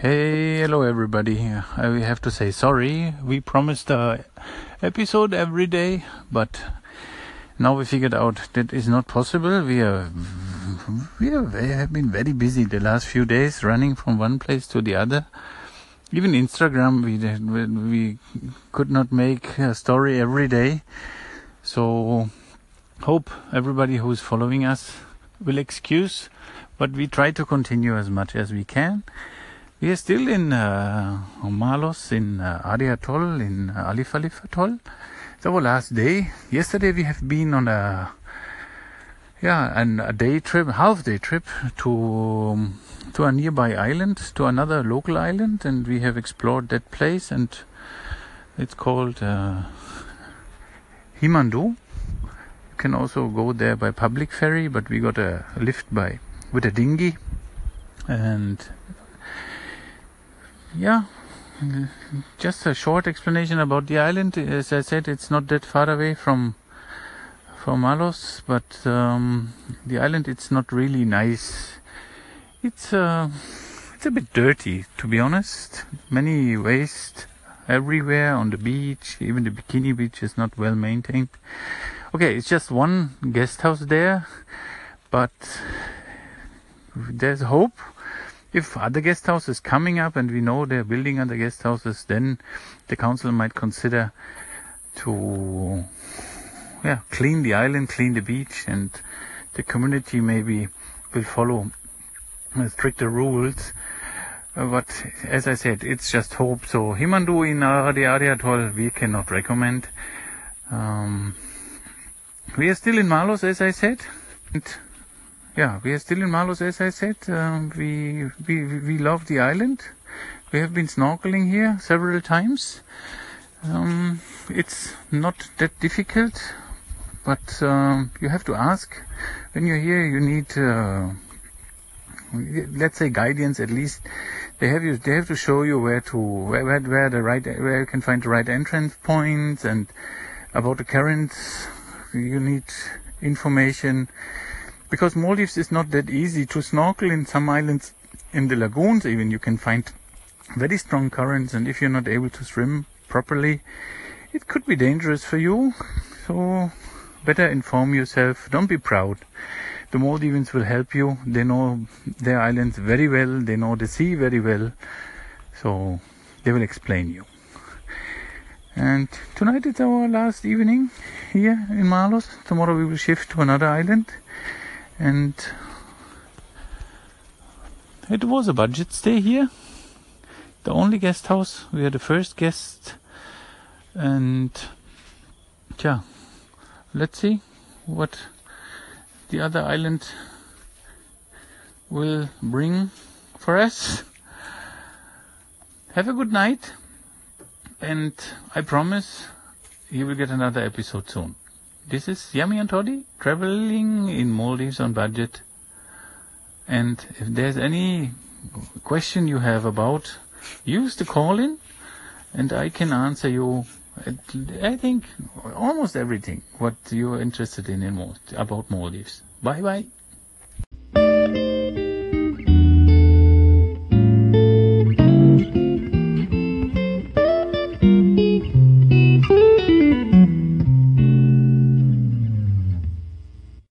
Hey, hello everybody. I have to say sorry. We promised a episode every day, but now we figured out that is not possible. We are we are, have been very busy the last few days, running from one place to the other. Even Instagram, we we could not make a story every day. So hope everybody who's following us will excuse, but we try to continue as much as we can. We are still in uh, Maalhos, in uh, in uh, Alif Alif Atoll. It's our last day. Yesterday we have been on a yeah, and a day trip, half day trip to um, to a nearby island, to another local island, and we have explored that place, and it's called uh, Himandhoo You can also go there by public ferry, but we got a lift by with a dinghy, and yeah, just a short explanation about the island. As I said, it's not that far away from from Maalhos, but um, the island it's not really nice. It's uh, it's a bit dirty, to be honest. Many waste everywhere on the beach. Even the bikini beach is not well maintained. Okay, it's just one guest house there, but there's hope. If other guest houses coming up and we know they're building other guest houses, then the council might consider to yeah clean the island, clean the beach, and the community maybe will follow stricter rules. Uh, but as I said, it's just hope. So Himandhoo in the Ari atoll we cannot recommend. Um, we are still in Maalhos, as I said. And yeah, we are still in Maalhos, as I said. Um, we, we, we love the island. We have been snorkeling here several times. Um, it's not that difficult, but um, you have to ask. When you're here, you need, uh, let's say, guidance at least. They have you. They have to show you where to where, where, where the right where you can find the right entrance points and about the currents you need information because Maldives is not that easy to snorkel in some islands in the lagoons even. You can find very strong currents and if you're not able to swim properly it could be dangerous for you. So better inform yourself. Don't be proud. The Maldivians will help you. They know their islands very well. They know the sea very well. So they will explain you. And tonight is our last evening here in Maalhos. Tomorrow we will shift to another island. And it was a budget stay here. The only guest house. We are the first guest. And yeah, let's see what the other island will bring for us. Have a good night and I promise you will get another episode soon. This is Yummy and Toddy traveling in Maldives on budget. And if there's any question you have about, use the call in and I can answer you. I think almost everything what you're interested in, in about Maldives. Bye bye.